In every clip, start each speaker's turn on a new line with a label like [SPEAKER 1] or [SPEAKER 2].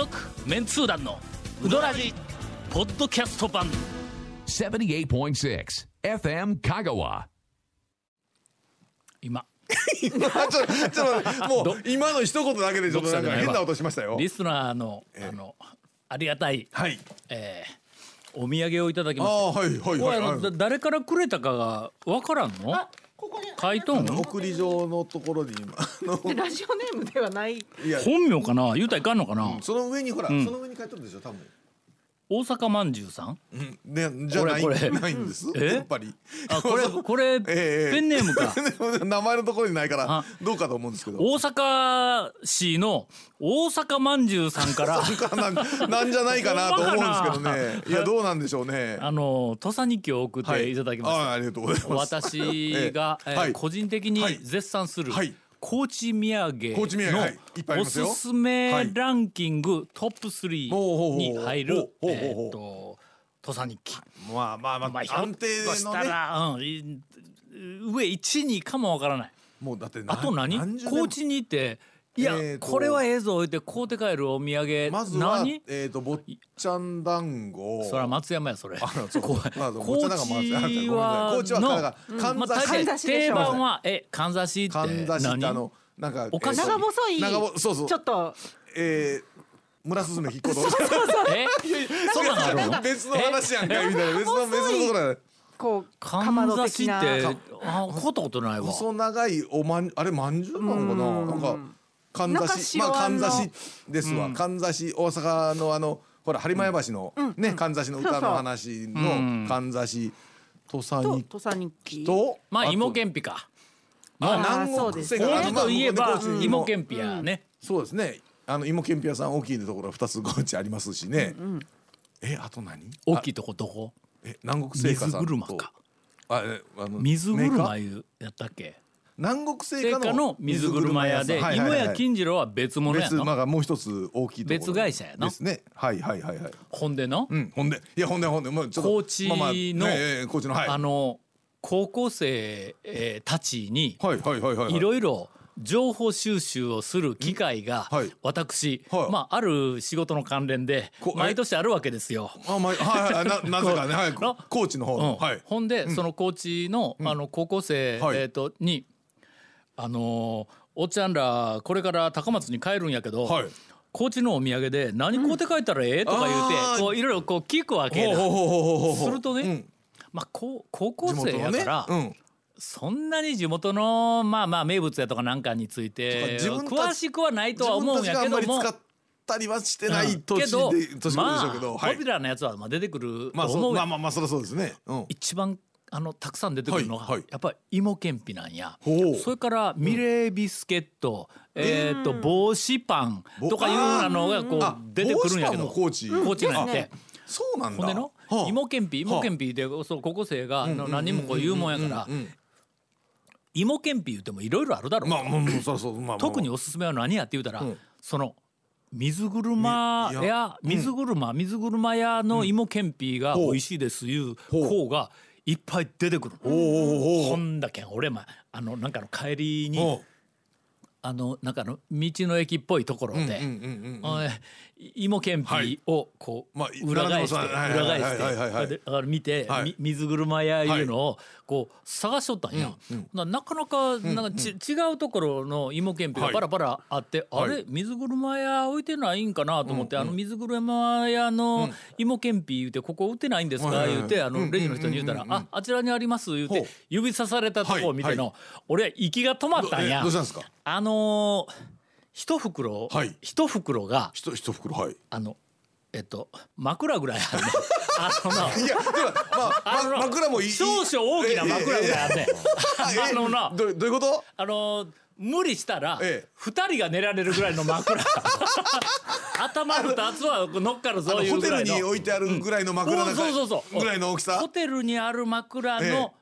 [SPEAKER 1] 続メンツー団のウドラジポッドキャスト版。
[SPEAKER 2] 78.6 FM Kagawa.
[SPEAKER 1] 今。
[SPEAKER 3] 今ちょちょっと待ってもう今の一言だけでちょっとなんか変な音しましたよ。
[SPEAKER 1] リスナーのあのありがたい、
[SPEAKER 3] はい。
[SPEAKER 1] えーお土産をいただき
[SPEAKER 3] あ
[SPEAKER 1] まし
[SPEAKER 3] あはいはいはいはい。
[SPEAKER 1] あのだ誰からくれたかがわからんの？書いとんの
[SPEAKER 3] 送り状のところに今。
[SPEAKER 4] ラジオネームではない。
[SPEAKER 3] いや。
[SPEAKER 1] 本名かな？言うたらいかんのかな、
[SPEAKER 3] その上にほら、
[SPEAKER 1] ん。
[SPEAKER 3] その上に書いてるでしょ多分
[SPEAKER 1] 大阪まんじゅうさん？
[SPEAKER 3] うん。ねじゃない
[SPEAKER 1] これ
[SPEAKER 3] ないんです。
[SPEAKER 1] え？
[SPEAKER 3] やっぱり。
[SPEAKER 1] あこれこれ、
[SPEAKER 3] ええ
[SPEAKER 1] ペンネームか。
[SPEAKER 3] 名前のところにないから
[SPEAKER 1] あ。
[SPEAKER 3] どうかと思うんですけど。
[SPEAKER 1] 大阪市の大阪まんじゅうさんから。
[SPEAKER 3] なんなんじゃないかなと思うんですけどね。いやどうなんでしょうね。
[SPEAKER 1] あの土佐日記を送ってい。ただきました、
[SPEAKER 3] あありがとうございます。
[SPEAKER 1] 私が、えー
[SPEAKER 3] ええはい。
[SPEAKER 1] 個人的に
[SPEAKER 3] はい。
[SPEAKER 1] 絶賛する、
[SPEAKER 3] はい
[SPEAKER 1] 高知土産のお
[SPEAKER 3] ますよ。
[SPEAKER 1] すすめ
[SPEAKER 3] はい
[SPEAKER 1] ランキングトップ3に入るえーっと土佐日記、
[SPEAKER 3] まあまあまあ、
[SPEAKER 1] まあ、
[SPEAKER 3] 安定
[SPEAKER 1] とした
[SPEAKER 3] のね。
[SPEAKER 1] ら、うんい、上1位かもわからない。
[SPEAKER 3] もうだって
[SPEAKER 1] あと何？高知に行っていや、
[SPEAKER 3] えーと
[SPEAKER 1] これは映像置いて買うて帰るお土産。
[SPEAKER 3] まずは
[SPEAKER 1] 何？
[SPEAKER 3] えっ、と坊ちゃん団子。
[SPEAKER 1] それは松山やそれ。
[SPEAKER 3] あそう
[SPEAKER 1] こ
[SPEAKER 3] まあ
[SPEAKER 1] 高
[SPEAKER 3] 坊ちゃん団子まずあごめん
[SPEAKER 1] 知はい。
[SPEAKER 3] 高知は
[SPEAKER 1] の
[SPEAKER 3] からかん
[SPEAKER 1] まあ
[SPEAKER 3] ざし
[SPEAKER 1] 大体
[SPEAKER 4] か
[SPEAKER 1] 定番はえかんざしって
[SPEAKER 3] かんざしって
[SPEAKER 1] 何？
[SPEAKER 3] あのなんか
[SPEAKER 1] お菓子。
[SPEAKER 3] えーと
[SPEAKER 4] 長細い。
[SPEAKER 3] 長ぼそうそう。
[SPEAKER 4] ちょっと。
[SPEAKER 3] えー村すずめ引っこど
[SPEAKER 1] え？そんなのあるの？
[SPEAKER 3] 別の話やんかいみたいな。別の別のところや。
[SPEAKER 4] こう。
[SPEAKER 1] か
[SPEAKER 4] かまど
[SPEAKER 1] んざし
[SPEAKER 4] 的
[SPEAKER 1] って
[SPEAKER 4] な。
[SPEAKER 1] あ買ったことないわ。
[SPEAKER 3] 細長いおまんあれまんじゅうなのかな？なんかかんざしまあかんざしですわ。かん。ざし大阪のあのほら播磨屋橋のねかん。ざしの歌の話のかん。ざし。土佐に
[SPEAKER 4] と土佐日記。
[SPEAKER 3] とと
[SPEAKER 1] まあ芋けんぴか。
[SPEAKER 3] あ
[SPEAKER 4] あー
[SPEAKER 3] 南国
[SPEAKER 4] そうです。ね
[SPEAKER 3] 製菓
[SPEAKER 1] 高知といえば芋けんぴやね。
[SPEAKER 3] そうですね。あの芋けんぴ屋さん大きいところ二つ高知ありますしね。えあと何？い
[SPEAKER 1] 大きいとこどこ？
[SPEAKER 3] え南国製菓
[SPEAKER 1] 水
[SPEAKER 3] さんと。
[SPEAKER 1] 車か。
[SPEAKER 3] あえあの
[SPEAKER 1] 水車いうやったっけ？
[SPEAKER 3] 南国製菓の
[SPEAKER 1] 水車屋で芋
[SPEAKER 3] はいはいはい。
[SPEAKER 1] や金次郎は別物や
[SPEAKER 3] 別
[SPEAKER 1] の
[SPEAKER 3] まあもう一つ大きい
[SPEAKER 1] 別会社やな
[SPEAKER 3] ですね。はいはいはいはい。
[SPEAKER 1] ほんでの？
[SPEAKER 3] うんほんで。いやほんでほんで。もうちょっと
[SPEAKER 1] 高知の
[SPEAKER 3] まあまあねええ高知のはい。
[SPEAKER 1] あの高校生えーたちに
[SPEAKER 3] はいはいはいはい。
[SPEAKER 1] いろいろ情報収集をする機会が
[SPEAKER 3] はい。
[SPEAKER 1] 私、
[SPEAKER 3] はい。
[SPEAKER 1] まあある仕事の関連で毎年あるわけですよ。
[SPEAKER 3] あまあ はいはいななぜかね。はい。
[SPEAKER 1] な
[SPEAKER 3] 高知の方
[SPEAKER 1] うん。
[SPEAKER 3] のはい。
[SPEAKER 1] ほんで、その高知の,、あの高校生、
[SPEAKER 3] はい。
[SPEAKER 1] えー、とにあのーおっちゃんらこれから高松に帰るんやけど、
[SPEAKER 3] はい。
[SPEAKER 1] 高知のお土産で何買うて帰ったらええ？とか言うて、こういろいろこう聞くわけだするとね、
[SPEAKER 3] うん。
[SPEAKER 1] まあ、高高校生やから、
[SPEAKER 3] うん。
[SPEAKER 1] そんなに地元のまあまあ名物やとかなんかについて詳しくはないとは思うんやけども
[SPEAKER 3] たり使ったりはしてない
[SPEAKER 1] うん。
[SPEAKER 3] 年
[SPEAKER 1] けど
[SPEAKER 3] で年頃でしょうけど
[SPEAKER 1] まあ、ポピュラーなやつはまあ出てくる
[SPEAKER 3] まあ
[SPEAKER 1] と思
[SPEAKER 3] ううまあまあまあそりゃそうですね。うん。
[SPEAKER 1] 一番あのたくさん出てくるのが、
[SPEAKER 3] はいはい。
[SPEAKER 1] やっぱり芋けんぴなんや。それからミレービスケット、えっ、と帽子パンとかいうようなのがこう
[SPEAKER 3] あ
[SPEAKER 1] 出てくるんやけど。
[SPEAKER 3] 帽子パンも高知。
[SPEAKER 1] なんて。
[SPEAKER 4] ね
[SPEAKER 3] そうなんだ。
[SPEAKER 1] ほんでの、
[SPEAKER 3] はあ。
[SPEAKER 1] 芋けんぴ芋けんぴでそう高校生があの何人もこう言うもんやから。
[SPEAKER 3] うんうん
[SPEAKER 1] 芋けんぴ言ってもいろいろあるだろう、
[SPEAKER 3] まあまあまあ。
[SPEAKER 1] 特におすすめは何やって言うたら、
[SPEAKER 3] うん。
[SPEAKER 1] その水車
[SPEAKER 3] や
[SPEAKER 1] や水車、水車屋の芋けんぴが美味しいですいう。方がいっぱい出てくる。ほんだけん俺まあのなんかの帰りにあのなんかの道の駅っぽいところで、
[SPEAKER 3] うんうんうんうん
[SPEAKER 1] あえ芋けんぴをこう、
[SPEAKER 3] まあ
[SPEAKER 1] 裏返して裏返してこれであの見て、水車屋いうのをこう探しとったんや、ななかなかなんかち、違うところの芋けんぴが
[SPEAKER 3] はい。
[SPEAKER 1] パラパラあって、あれ
[SPEAKER 3] はい。
[SPEAKER 1] 水車屋置いてないんかなと思って、あの水車屋の芋けんぴ言うてここ売ってないんですか、言うてあのレジの人に言うたら、ああちらにあります言うて指さされたとこを見ての、
[SPEAKER 3] はい
[SPEAKER 1] 俺は息が止まったんや。
[SPEAKER 3] えどうしたんですか？
[SPEAKER 1] あのー一袋、
[SPEAKER 3] はい。
[SPEAKER 1] 一袋が
[SPEAKER 3] ひと一袋はい。
[SPEAKER 1] あのえっと枕ぐらいあるね。あのない
[SPEAKER 3] やでもまあ
[SPEAKER 1] あ
[SPEAKER 3] 枕もいい。
[SPEAKER 1] 少々大きな枕ぐらいあるねあのな
[SPEAKER 3] どうどういうこと
[SPEAKER 1] あのー無理したら
[SPEAKER 3] ええ
[SPEAKER 1] 二人が寝られるぐらいの枕頭二つは乗っかる
[SPEAKER 3] あ
[SPEAKER 1] ぞ
[SPEAKER 3] のホテル
[SPEAKER 1] いうぐらいの
[SPEAKER 3] に置いてあるぐらいの枕
[SPEAKER 1] そうそうそう
[SPEAKER 3] ぐらいの大きさ
[SPEAKER 1] ホテルにある枕の、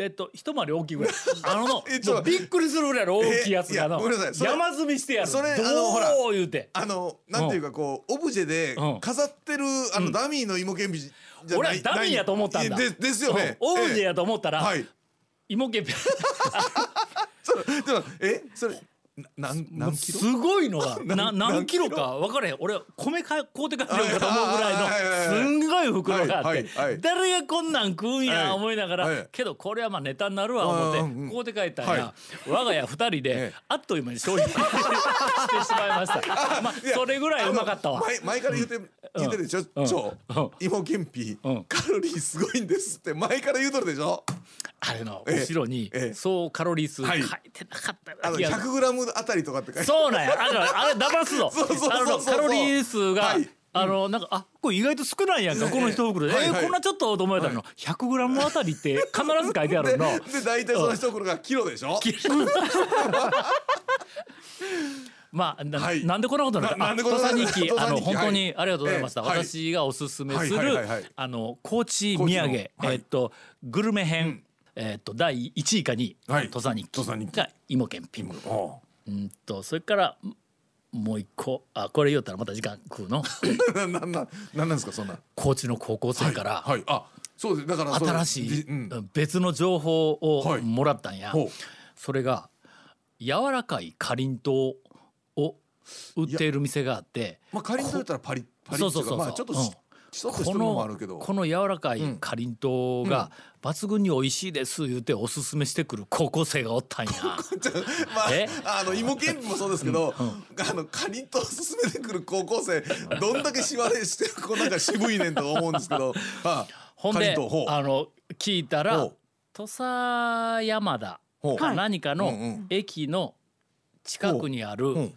[SPEAKER 1] えっと、一回り大きいぐらい。あのの、
[SPEAKER 3] えちょ
[SPEAKER 1] もうびっくりするぐらいの大きいやつがの、
[SPEAKER 3] ごめんなさい。それ
[SPEAKER 1] 山積みしてやる。
[SPEAKER 3] それ
[SPEAKER 1] どう言うて。
[SPEAKER 3] あのなんていうかこうオブジェで
[SPEAKER 1] うん。
[SPEAKER 3] 飾ってるあのダミーの芋けんぴじゃ
[SPEAKER 1] 俺
[SPEAKER 3] な
[SPEAKER 1] はいダミーやと思ったんだ。
[SPEAKER 3] でですよね。
[SPEAKER 1] うん。オブジェ
[SPEAKER 3] え
[SPEAKER 1] やと思ったら、
[SPEAKER 3] えはい。
[SPEAKER 1] 芋けんぴ。
[SPEAKER 3] それでもえそれなん何キロ？
[SPEAKER 1] すごいのが。な
[SPEAKER 3] 何
[SPEAKER 1] 何キロ？か。分からへん。俺米買うて帰るんかと思うぐらいの。すんごい袋があ
[SPEAKER 3] はい
[SPEAKER 1] って誰がこんなん食うん
[SPEAKER 3] はい。
[SPEAKER 1] や思いなが
[SPEAKER 3] はい。
[SPEAKER 1] らけどこれはまあネタになるわ思って買うて帰ったん
[SPEAKER 3] は
[SPEAKER 1] や我が家二人で
[SPEAKER 3] ええ。
[SPEAKER 1] あっという間に消費 してしまいました。まあそれぐらいうまかったわ。
[SPEAKER 3] 前前から言って言ってるでしょ？芋けんぴ。
[SPEAKER 1] うん。
[SPEAKER 3] カロリーすごいんですって。前から言うとるでしょ？
[SPEAKER 1] あれの
[SPEAKER 3] ええ。
[SPEAKER 1] 後ろに
[SPEAKER 3] ええ。
[SPEAKER 1] 総カロリー数書
[SPEAKER 3] はい。
[SPEAKER 1] いてなかったよう
[SPEAKER 3] あの
[SPEAKER 1] な気がする
[SPEAKER 3] 100g あたりとかって書いて
[SPEAKER 1] そうなんや。あのあれ騙すぞ。
[SPEAKER 3] そうそうそうそう。
[SPEAKER 1] カロリー数が、
[SPEAKER 3] はい。
[SPEAKER 1] あのなんかあこれ意外と少ないやんか、
[SPEAKER 3] ええ
[SPEAKER 1] この一袋で、えーこんなちょっとと思えたの、100グラムあたりって必ず書いてあ
[SPEAKER 3] で
[SPEAKER 1] るの？
[SPEAKER 3] で大体その一袋がキロでしょ？
[SPEAKER 1] まあな,、
[SPEAKER 3] はい。
[SPEAKER 1] なんでこんなことにな
[SPEAKER 3] んでこんな
[SPEAKER 1] 土佐日記。あの本当
[SPEAKER 3] は
[SPEAKER 1] にありがとうございました、私がおすすめする、あの高知土産、えっとグルメ編、えっと第1位かに、
[SPEAKER 3] はい。
[SPEAKER 1] 土佐日記。が芋けんぴ
[SPEAKER 3] お
[SPEAKER 1] うんとそれからもう一個あこれ言ったらまた時間食うの？
[SPEAKER 3] う ななななんなんですかそんな。
[SPEAKER 1] 高知の高校生から、
[SPEAKER 3] はいはい。あそうです。だから
[SPEAKER 1] 新しい
[SPEAKER 3] じうん。
[SPEAKER 1] 別の情報を
[SPEAKER 3] はい。
[SPEAKER 1] もらったんや、
[SPEAKER 3] ほう。
[SPEAKER 1] それが柔らかいかりんとうを売っている店があって。
[SPEAKER 3] まあ仮に言ったらパリパリ
[SPEAKER 1] そうそうそうそう。
[SPEAKER 3] まあちょっと
[SPEAKER 1] うんこ
[SPEAKER 3] るのもあ
[SPEAKER 1] の
[SPEAKER 3] るけど。
[SPEAKER 1] この柔らかいかりんとうが抜群に美味しいです言うておすすめしてくる高校生がおったんや。
[SPEAKER 3] ま
[SPEAKER 1] え？
[SPEAKER 3] あ、あの芋けんぴもそうですけど、あのかりんとう勧めてくる高校生どんだけしわれしてこうなんか渋いねんと思うんですけど、はあ、
[SPEAKER 1] ほんであの聞いたら土佐山田か何かの駅の近くにある、
[SPEAKER 3] うん。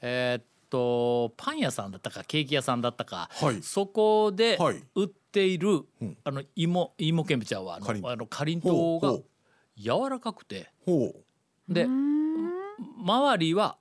[SPEAKER 1] えーっとパン屋さんだったかケーキ屋さんだったか、
[SPEAKER 3] はい。
[SPEAKER 1] そこで
[SPEAKER 3] はい。
[SPEAKER 1] 売っている、
[SPEAKER 3] うん。
[SPEAKER 1] あの芋芋けんぴちゃんはあ
[SPEAKER 3] かりん。
[SPEAKER 1] のあのかりんとうが柔らかくて。
[SPEAKER 3] ほ
[SPEAKER 1] で周りは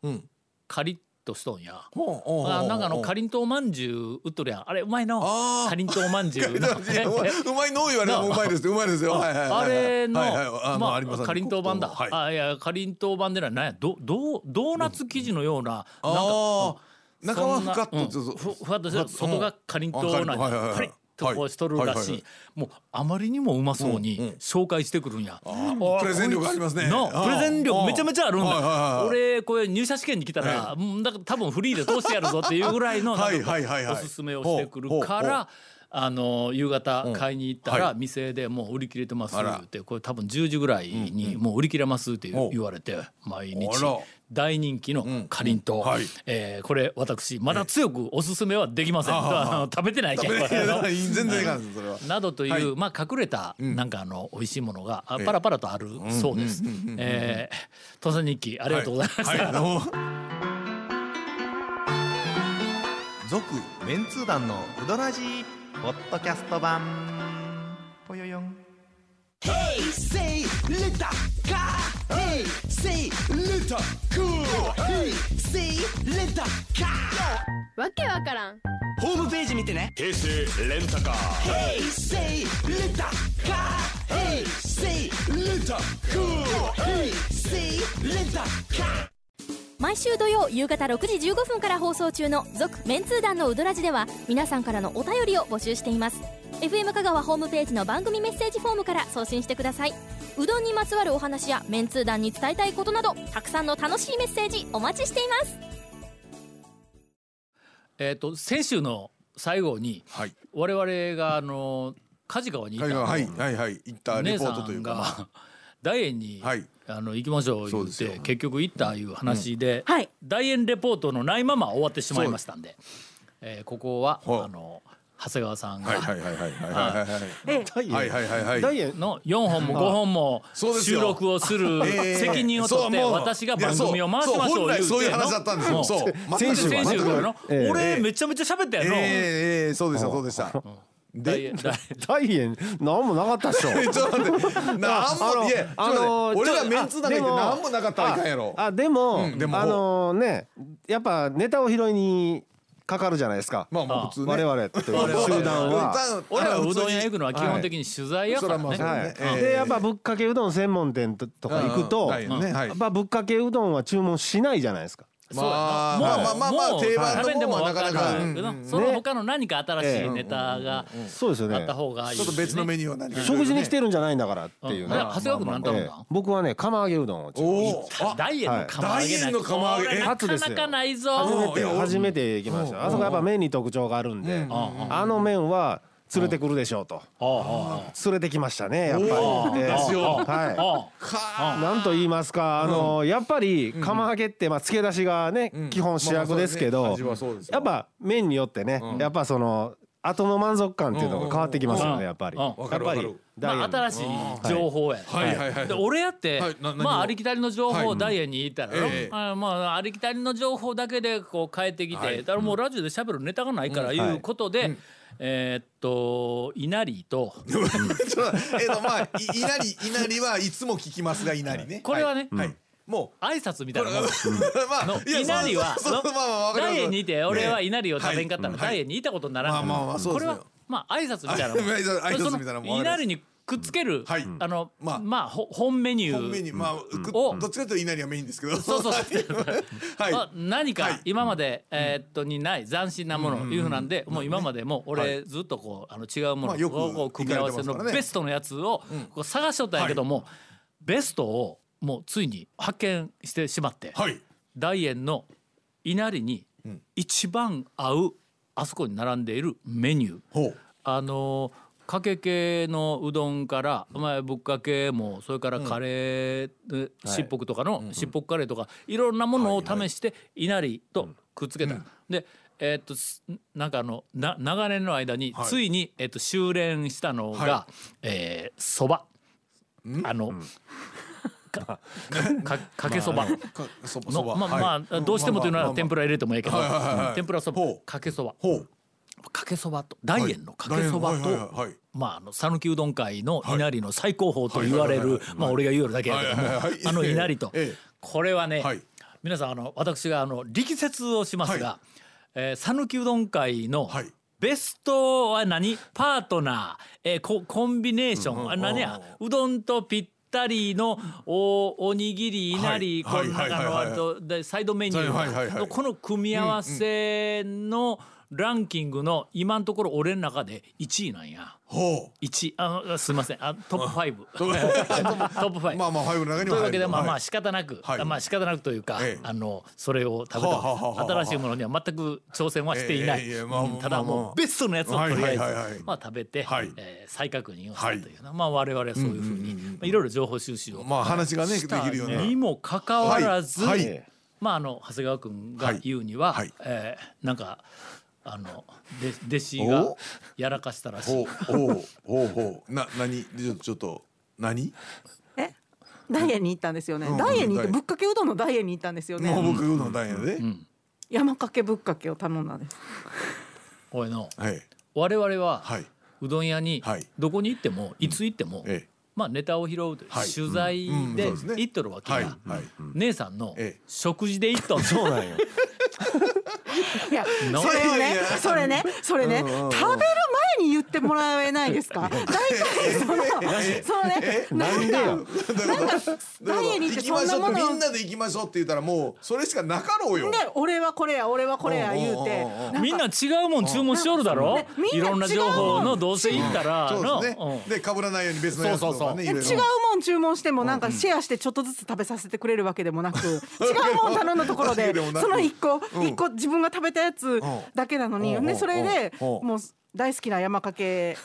[SPEAKER 1] カリッとしとんや。あなんかあのかりんとうまんじゅう売っとるやん。あれ うまいのかりんとうまんじゅう
[SPEAKER 3] うまいの言われてもうまいですうまいですよ。
[SPEAKER 1] あ。れの、
[SPEAKER 3] はいはいあ
[SPEAKER 1] まあ、かりんとう版だ。
[SPEAKER 3] はい、
[SPEAKER 1] あ、いや、かりんとう版でな、なんや、ど、どう、ドーナツ生地のような。なんか
[SPEAKER 3] 中はふかっと
[SPEAKER 1] ふふわっとして外がかりん。とうなん
[SPEAKER 3] あかりんとうはいはいはい
[SPEAKER 1] や。パリッとこうしとるらし
[SPEAKER 3] はい。
[SPEAKER 1] もう、あまりにもうまそうに紹介してくるんや。
[SPEAKER 3] プレゼン力ありますね。
[SPEAKER 1] のプレゼン力めちゃめちゃあるんだ
[SPEAKER 3] はい
[SPEAKER 1] 俺これ入社試験に来たらうんだから多分フリーで通してやるぞっていうぐらいの
[SPEAKER 3] はい
[SPEAKER 1] なんか
[SPEAKER 3] はいはい。はい
[SPEAKER 1] おすすめをしてくるからあの夕方買いに行ったら
[SPEAKER 3] はい。
[SPEAKER 1] 店でもう売り切れてますってこれ多分10時ぐらいにもう売り切れますって言われて毎日大人気のかりんと。う
[SPEAKER 3] はい。
[SPEAKER 1] えーこれ私まだ強くおすすめはできません。
[SPEAKER 3] あはは
[SPEAKER 1] あの食べてないけど。
[SPEAKER 3] 食べ全然いかんですそれは。
[SPEAKER 1] などという、
[SPEAKER 3] はい。
[SPEAKER 1] まあ隠れたなんかあの美味しいものがパラパラとあるそうです。えー土佐日記ありがとうございました。
[SPEAKER 3] はい。はい。
[SPEAKER 5] メンツー団のウドラジーポッドキャスト版。ぽよよん
[SPEAKER 6] Hey, say, let a car. Hey, say, let a カ
[SPEAKER 7] わけわからん。
[SPEAKER 6] ホームページ見てね。
[SPEAKER 8] 平成レン。レンタカー。
[SPEAKER 6] 平成レンタカー。平成レンタカ。
[SPEAKER 7] 毎週土曜夕方6時15分から放送中の続メンツー団のウドラジでは皆さんからのお便りを募集しています。FM 香川ホームページの番組メッセージフォームから送信してください。うどんにまつわるお話やメンツー団に伝えたいことなどたくさんの楽しいメッセージお待ちしています。
[SPEAKER 1] えっ、と先週の最後に
[SPEAKER 3] はい。
[SPEAKER 1] 我々があの梶川にいた。の
[SPEAKER 3] はいはいはい行ったレポートとい
[SPEAKER 1] ん
[SPEAKER 3] うか。まあ
[SPEAKER 1] が大園に、
[SPEAKER 3] はい。
[SPEAKER 1] あの行きましょう言って結局行ったいう話で、
[SPEAKER 4] はい。
[SPEAKER 1] 大園レポートのないまま終わってしまいましたんで、えーここは
[SPEAKER 3] はい
[SPEAKER 1] あの長谷川さんが、
[SPEAKER 3] はいはいはいはいはいはい
[SPEAKER 4] え
[SPEAKER 5] ダイエン
[SPEAKER 3] はいはいはいはい。
[SPEAKER 5] ダイエン
[SPEAKER 1] の4本も5本も収録をする
[SPEAKER 3] ええ
[SPEAKER 1] 責任を取って私が番組を回しましょう
[SPEAKER 3] いや
[SPEAKER 1] 言うて
[SPEAKER 3] そうそう本来そういう話だったんですよ。そう
[SPEAKER 5] 先週は
[SPEAKER 1] 先週からの、
[SPEAKER 5] ええ。
[SPEAKER 1] 俺めちゃめちゃ喋ったやろ、
[SPEAKER 3] ええええそうでしたそうでした。
[SPEAKER 1] 大園大
[SPEAKER 5] ダイエンなんもなかったっしょ。
[SPEAKER 3] ちょっと待ってなんもいやちょっと待って俺らメンツだけで何もなかったらいかんやろ。
[SPEAKER 5] あ
[SPEAKER 3] でも
[SPEAKER 5] あのねやっぱネタを拾いにかかるじゃないですか、
[SPEAKER 3] まあまあ普通ね。
[SPEAKER 5] 我々という。集団は。
[SPEAKER 1] 俺らうどん屋行
[SPEAKER 3] く
[SPEAKER 1] くのは基本的に取材やからね、
[SPEAKER 3] はいそらまあ
[SPEAKER 5] はい
[SPEAKER 3] そうね。ええ。
[SPEAKER 5] でやっぱぶっかけうどん専門店ととか行くと、
[SPEAKER 3] はいねはい。
[SPEAKER 5] やっぱぶっかけうどんは注文しないじゃないですか。
[SPEAKER 1] そうやな。
[SPEAKER 3] まあまあまあまあまあ
[SPEAKER 1] もう
[SPEAKER 3] 定番の
[SPEAKER 1] 食べんでも
[SPEAKER 3] なか
[SPEAKER 1] るけど
[SPEAKER 3] うんうん。
[SPEAKER 1] その他の何か新しいネタが
[SPEAKER 9] そうですよね。
[SPEAKER 1] あった方がいい
[SPEAKER 3] ちょっと別のメニューは何か
[SPEAKER 9] 食事に来て
[SPEAKER 3] る
[SPEAKER 9] るんじゃないんだからっていうね。
[SPEAKER 1] 長谷川君何頼ん。だ
[SPEAKER 9] ええ。僕はね釜揚げうどんをちょっと
[SPEAKER 3] おおあ
[SPEAKER 1] ダイエンの釜揚げ
[SPEAKER 3] の釜揚げ。
[SPEAKER 1] なかなかないぞ。
[SPEAKER 9] 初めて初めて行きました。あそこやっぱ麺に特徴があるんで。あの麺は連れてくるでしょうと。連れてきましたねやっぱり。は
[SPEAKER 3] か
[SPEAKER 9] いなんと言いますかあのやっぱり釜揚げってまあ漬け出しがね基本主役ですけどやっぱ麺によってねやっぱその後の満足感っていうのが変わってきますよ
[SPEAKER 1] うん。
[SPEAKER 9] ねやっぱり。
[SPEAKER 1] うん。
[SPEAKER 9] やっぱり
[SPEAKER 1] まあ、新しい情報や、
[SPEAKER 3] はい。はい。はい。
[SPEAKER 1] で俺やって、まあありきたりの情報
[SPEAKER 3] はい。
[SPEAKER 1] をダイエンに言ったら、
[SPEAKER 3] ええ。
[SPEAKER 1] あまあありきたりの情報だけでこう変えてきて、
[SPEAKER 3] はい。
[SPEAKER 1] だからもうラジオで喋るネタがないからいうことで、えーっと稲荷と。
[SPEAKER 3] えっとまあい稲荷稲荷はいつも聞きますが稲荷ね。
[SPEAKER 1] これはね
[SPEAKER 3] はい。はい。もう。
[SPEAKER 1] 挨拶みたいなもん。
[SPEAKER 3] まあ
[SPEAKER 1] 稲荷は
[SPEAKER 3] そうそうそうまあまあわかります。
[SPEAKER 1] ダイエンにいて俺は稲荷を食べんかったら
[SPEAKER 3] はい。
[SPEAKER 1] ダイエンにいたことにならんこれはまあ挨拶みたいなもん。
[SPEAKER 3] 挨拶挨拶みたいなもん。
[SPEAKER 1] その稲荷にくっつける、
[SPEAKER 3] はい。
[SPEAKER 1] あの
[SPEAKER 3] まあ。
[SPEAKER 1] まあほ本メニュー
[SPEAKER 3] 本メニュー。まあく
[SPEAKER 1] お
[SPEAKER 3] どっちかというと稲荷はメインですけど。
[SPEAKER 1] そうそうそう。
[SPEAKER 3] はい。
[SPEAKER 1] あ何か
[SPEAKER 3] はい。
[SPEAKER 1] 今まで、えーっとにない斬新なものいうふうなんで、もう今までも俺ずっとこうあの違うもの
[SPEAKER 3] まあよく
[SPEAKER 1] をこう組み合わせのベストのやつをこう探しとったんやけども、ベストをもうついに発見してしまって、
[SPEAKER 3] はい。
[SPEAKER 1] 大円の稲荷に一番合うあそこに並んでいるメニュー。
[SPEAKER 3] ほう。
[SPEAKER 1] あのかけ系のうどんから、まあ、ぶっかけもそれからカレー、しっぽくとかのしっぽくカレーとかいろんなものを試して稲荷とくっつけた。でえーっとすなんかあのな長年の間に
[SPEAKER 3] はい。
[SPEAKER 1] ついに、えーっと修練したのが
[SPEAKER 3] は
[SPEAKER 1] えーそば、あの、かかかけそば。のまあ
[SPEAKER 3] はい。
[SPEAKER 1] まあどうしてもというなら天ぷ
[SPEAKER 3] ら
[SPEAKER 1] ら入れてもいいけど
[SPEAKER 3] はいはいはいはい。
[SPEAKER 1] 天ぷらそばかけそばかけそばと大円のかけそば
[SPEAKER 3] はいはいはい
[SPEAKER 1] と
[SPEAKER 3] はい。
[SPEAKER 1] まああの讃岐うどん界の稲荷の最高峰と言われる
[SPEAKER 3] はいはいはいはい。
[SPEAKER 1] まあ俺が言うだけやけども
[SPEAKER 3] はいはいはい
[SPEAKER 1] あの稲荷と。
[SPEAKER 3] ええ。
[SPEAKER 1] これはね
[SPEAKER 3] はい。
[SPEAKER 1] 皆さんあの私があの力説をしますがえー讃岐うどん界の
[SPEAKER 3] はい。
[SPEAKER 1] ベストは何？パートナー、えーココンビネーション、あ何や？うどんとぴったりのおおにぎりい。なり、
[SPEAKER 3] はい
[SPEAKER 1] この中のとでサイドメニュ
[SPEAKER 3] はいはいはい
[SPEAKER 1] ーのこの組み合わせのランキングの今のところ俺の中で1位なんや。
[SPEAKER 3] ほ
[SPEAKER 1] 1あのすみません。あトップ5トップ5
[SPEAKER 3] う まあまあファイブの中に
[SPEAKER 1] という
[SPEAKER 3] は
[SPEAKER 1] わけでまあまあ
[SPEAKER 3] はい。
[SPEAKER 1] 仕方なく、
[SPEAKER 3] はい。
[SPEAKER 1] まあ仕方なくというか、
[SPEAKER 3] ええ。
[SPEAKER 1] あのそれを食べた新しいものには全く挑戦はしていない、
[SPEAKER 3] えまあ
[SPEAKER 1] うんただもうベストのやつをとりあえず、まあ食べて、
[SPEAKER 3] はい。
[SPEAKER 1] えー再確認をしたというな、まあ我々はそういうふうに、まあいろいろ情報収集を、
[SPEAKER 3] まあ話がねできるような。
[SPEAKER 1] にもかかわらず、
[SPEAKER 3] はい。はい。
[SPEAKER 1] まああの長谷川君が言うには、
[SPEAKER 3] はいはい。
[SPEAKER 1] えーなんかあので弟子が
[SPEAKER 3] お。
[SPEAKER 1] やらかしたらしい。
[SPEAKER 3] ほうほうほうほう。な何ちょちょっと何？
[SPEAKER 4] え？ダイエンに行ったんですよね、
[SPEAKER 3] うん。
[SPEAKER 4] ダイエンに行ってぶっかけうどんのダイエンに行ったんですよね、
[SPEAKER 3] もう僕うどん。大変やで
[SPEAKER 4] 山かけぶっかけを頼んだんです。
[SPEAKER 1] おいの。
[SPEAKER 3] はい。
[SPEAKER 1] 我々は、
[SPEAKER 3] はい。う
[SPEAKER 1] どん屋に
[SPEAKER 3] はい。
[SPEAKER 1] どこに行ってもいつ行っても、
[SPEAKER 3] ええ。
[SPEAKER 1] まあネタを拾うという
[SPEAKER 3] はい。
[SPEAKER 1] 取材で行っとるわけ
[SPEAKER 3] はい。
[SPEAKER 1] が
[SPEAKER 3] はい。
[SPEAKER 1] 姉さんの
[SPEAKER 3] ええ。
[SPEAKER 1] 食事で行っとん
[SPEAKER 9] そうなんよ
[SPEAKER 4] いや
[SPEAKER 1] の
[SPEAKER 4] それをねそれねそれね食べる前に言ってもらえないですか？大体そのそのね
[SPEAKER 9] なんでよ
[SPEAKER 3] どういうこと
[SPEAKER 4] ダイエーに行って
[SPEAKER 3] 行きましょう
[SPEAKER 4] そんなもの
[SPEAKER 3] みんなで行きましょうって言ったらもうそれしかなかろうよ。
[SPEAKER 4] で俺はこれや俺はこれや言うて
[SPEAKER 3] うんうんうん。うん
[SPEAKER 4] なんか
[SPEAKER 1] みんな違うもん注文しよるだろ？
[SPEAKER 4] ねみんない
[SPEAKER 1] ろん。な情報のどうせ行ったら
[SPEAKER 3] そう
[SPEAKER 1] の
[SPEAKER 3] ですね。で被らないように別のやつとかね
[SPEAKER 4] え違うもん注文してもなんかシェアしてちょっとずつ食べさせてくれるわけでもなく違うもん頼んだところで その一個
[SPEAKER 3] うん。
[SPEAKER 4] 一個自分が食べたやつだけなのに
[SPEAKER 3] うん。
[SPEAKER 4] でそれで
[SPEAKER 3] うん。
[SPEAKER 4] もう大好きな山かけ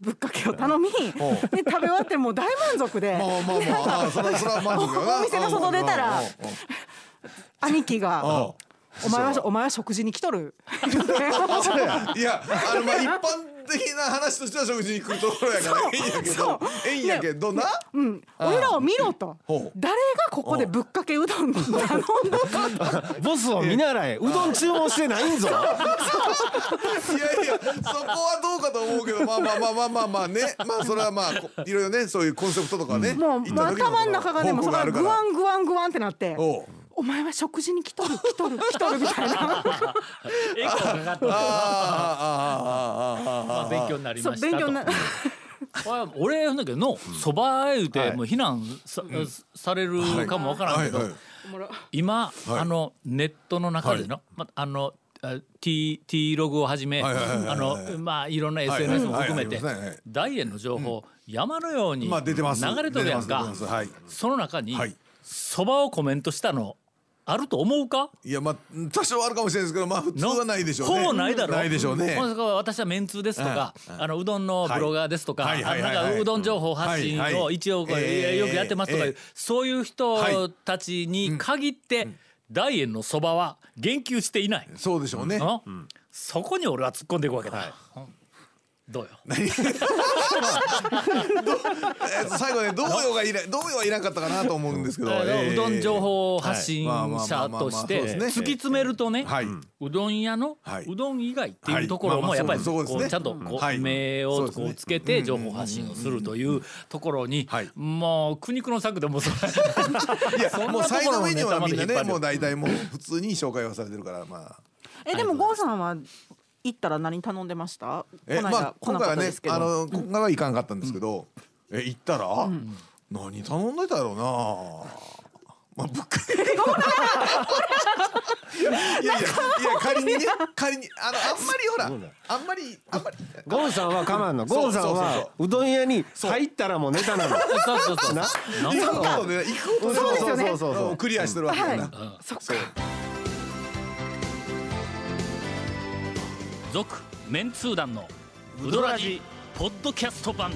[SPEAKER 4] ぶっかけを頼みで食べ終わってもう大満足で。お店の外出たら兄貴がお前はお前は食事に来とる」
[SPEAKER 3] いやあのまあ 一般的な話としては食事に来るところやからええんやけどええんやけどな。
[SPEAKER 4] うん。俺らを見ろと。誰がここでぶっかけうどん頼んだかと。
[SPEAKER 9] ボスを見習え。うどん注文してないんぞ。
[SPEAKER 3] いやいやそこはどうかと思うけどまあまあまあまあまあまあね。まあそれはまあこいろいろねそういうコンセプトとかね。
[SPEAKER 4] もう頭の中がねもうそこからグワ
[SPEAKER 3] ン
[SPEAKER 4] ングワングワンってなって
[SPEAKER 3] お
[SPEAKER 4] 前は食事に来とる来とる来とるみたいな。
[SPEAKER 1] 勉強になりましたと。俺やんだけどのそば言うてもう避難さ,、れるかもわからんけど、今、あのネットの中での,、ま、あの T, T ログをはじめ、あの、まあ、いろんな SNS も含めて、
[SPEAKER 3] ダイ
[SPEAKER 1] エ円の情報、山のように流れとるやんか、その中に、そばをコメントしたのあると思うか？
[SPEAKER 3] いやまあ多少あるかもしれないですけどまあ普通はないでしょうね。
[SPEAKER 1] ほぼないだろ？
[SPEAKER 3] ないでしょうね。
[SPEAKER 1] 私はめんつですとか、あのうどんのブロガーですとか、なんかうどん情報発信を一応これ
[SPEAKER 3] えー。
[SPEAKER 1] よくやってますとかそういう人たちに限って、大円のそばは言及していない。
[SPEAKER 3] そうでしょうね。
[SPEAKER 1] うん。そこに俺は突っ込んでいくわけだ。うんどうよ？
[SPEAKER 3] えっと最後ね動揺がいない動揺はいなかったかなと思うんですけど、
[SPEAKER 1] うどん情報発信者として突き詰めるとね、
[SPEAKER 3] はい。う
[SPEAKER 1] どん屋の
[SPEAKER 3] はいう
[SPEAKER 1] どん以外って
[SPEAKER 3] はい
[SPEAKER 1] いうところもやっぱりちゃんとこ
[SPEAKER 3] はいう
[SPEAKER 1] 目をこうつけて情報発信をするというところに
[SPEAKER 3] はい。
[SPEAKER 1] もう苦肉の策でもそれ
[SPEAKER 3] いやもうサイドメニューはみんなねもう大体もう普通に紹介はされてるからまあ。
[SPEAKER 4] えでも郷さんは行ったら何頼んでました？
[SPEAKER 3] え
[SPEAKER 4] この間
[SPEAKER 3] まあ今回はねあの今回はいかんかったんですけど、え行ったら、何頼んでたやろうな。まあぶっかけいやいやいや仮にね仮にあのあんまりほらあんまりあんまり。
[SPEAKER 9] ゴンさんはかまんの。
[SPEAKER 3] そう
[SPEAKER 9] ゴンさん
[SPEAKER 3] そうそう
[SPEAKER 9] はうどん屋に入ったらもうネタなの
[SPEAKER 1] そうそうそう。
[SPEAKER 9] な？
[SPEAKER 3] 行く
[SPEAKER 1] か
[SPEAKER 3] ことね行くこと
[SPEAKER 9] そうそうそう。そう。
[SPEAKER 3] クリアしてるわけだな、
[SPEAKER 4] そっか
[SPEAKER 1] 続メンツー団のウドラジポッドキャスト版。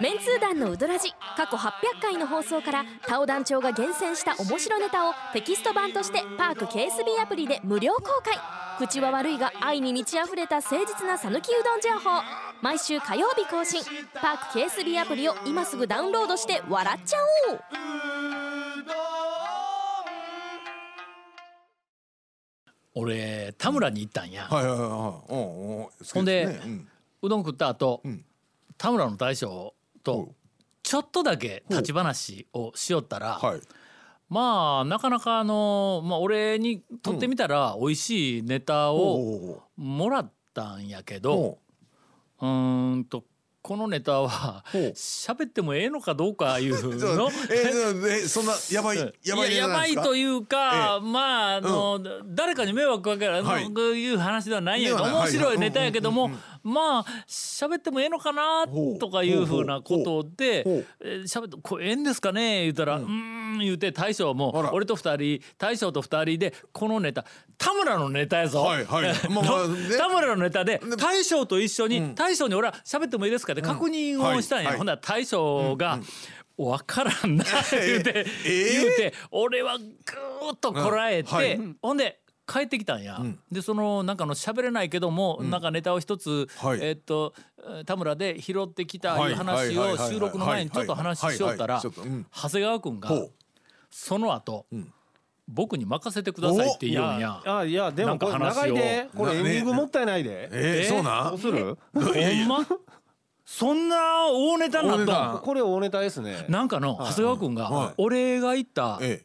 [SPEAKER 7] メンツー団のウドラジ過去800回の放送からタオ団長が厳選した面白ネタをテキスト版としてパーク KSB アプリで無料公開。口は悪いが愛に満ち溢れた誠実な讃岐うどん情報。毎週火曜日更新。パーク KSB アプリを今すぐダウンロードして笑っちゃおう。
[SPEAKER 1] 俺田村に行ったんや、
[SPEAKER 3] はいはいはいはい。うんうん。好きすね。
[SPEAKER 1] ほんで
[SPEAKER 3] うん。
[SPEAKER 1] うどん食った後、
[SPEAKER 3] ん。
[SPEAKER 1] 田村の大将とちょっとだけ立ち話をしよったら、
[SPEAKER 3] はい。
[SPEAKER 1] まあなかなかあの、まあ、俺にとってみたら美味しいネタを
[SPEAKER 3] お
[SPEAKER 1] もらったんやけ
[SPEAKER 3] お
[SPEAKER 1] どうーんとこのネタは喋ってもええのかどうかいうの？
[SPEAKER 3] ええそんな やばいやばい
[SPEAKER 1] いややばいと
[SPEAKER 3] う
[SPEAKER 1] いうか、まああの、誰かに迷惑かける、
[SPEAKER 3] はい。
[SPEAKER 1] いう話ではないんやけど面白いネタやけども、まあ喋ってもええのかなとかいうふうなことで
[SPEAKER 3] ほうほう「
[SPEAKER 1] えー喋ってこれええんですかね?」言うたら「うーん」言うて大将
[SPEAKER 3] あ
[SPEAKER 1] も
[SPEAKER 3] ら。
[SPEAKER 1] 俺と二人大将と二人でこのネタ田村のネタやぞ。
[SPEAKER 3] はいはい。
[SPEAKER 1] 田村のネタで大将と一緒に大将に俺は喋ってもいいですか？って確認をしたんや、
[SPEAKER 3] はい
[SPEAKER 1] ほんなら大将が「わからんな 」言うて、
[SPEAKER 3] えー？
[SPEAKER 1] 言うて俺はぐーっとこらえて、ほんで帰ってきたんや、でそのなんかの喋れないけども、なんかネタを一つ、
[SPEAKER 3] はい。
[SPEAKER 1] えっとえー田村で拾ってきた
[SPEAKER 3] はい。
[SPEAKER 1] いう話を収録の前にちょっと話しよったら長谷川君がその後、僕に任せてくださいって言うんや。
[SPEAKER 9] あいやでもこれ長いで。これエンディングもったいないで。
[SPEAKER 3] えーそうなん？
[SPEAKER 9] どうする？
[SPEAKER 1] ほんま？そんな大ネタになった
[SPEAKER 9] これ大ネタですね。
[SPEAKER 1] なんかの長谷川君
[SPEAKER 3] はい。
[SPEAKER 1] が俺が行った
[SPEAKER 3] え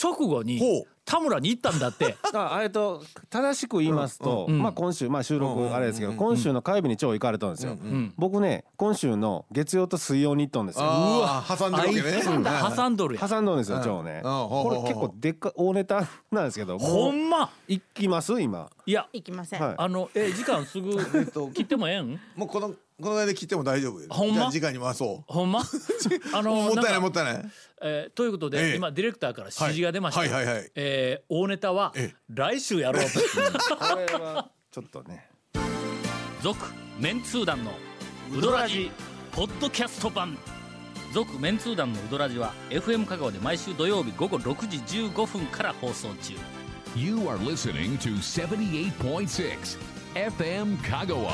[SPEAKER 1] 直後に田村に行ったんだって。
[SPEAKER 9] あえっと正しく言いますと、
[SPEAKER 1] うん。
[SPEAKER 9] まあ今週まあ収録あれですけど、今週の火曜日に超行かれたんですよ、
[SPEAKER 1] ん
[SPEAKER 9] 僕ね今週の月曜と水曜に行ったんですよ。
[SPEAKER 3] あー挟んでるわけね。
[SPEAKER 1] 挟んどる。
[SPEAKER 9] 挟んどんですよ超ね、これ結構でっか大ネタなんですけど
[SPEAKER 1] ほ
[SPEAKER 9] もうん
[SPEAKER 1] ま？
[SPEAKER 9] 行きます今。
[SPEAKER 1] いや。
[SPEAKER 4] 行きません、
[SPEAKER 9] はい。
[SPEAKER 1] あのえ時間すぐ 切ってもええん？
[SPEAKER 3] もうこのこのぐらいで切っても大丈夫
[SPEAKER 1] ほんま？
[SPEAKER 3] じゃあ時間に回そ
[SPEAKER 1] ほんま？あ
[SPEAKER 3] う
[SPEAKER 1] の
[SPEAKER 3] もったいないもったいない。
[SPEAKER 1] えーということで、
[SPEAKER 3] ええ。
[SPEAKER 1] 今ディレクターから指示が出ました、
[SPEAKER 3] はい。はいはいはい。
[SPEAKER 1] えー大ネタは
[SPEAKER 3] ええ。
[SPEAKER 1] 来週やろうと。
[SPEAKER 9] これはちょっとね。
[SPEAKER 1] 続メンツー団のウドラジポッドキャスト版。続メンツー団のウドラジは FM 香川で毎週土曜日午後6時15分から放送中。
[SPEAKER 2] You are listening to 78.6 FM Kagawa.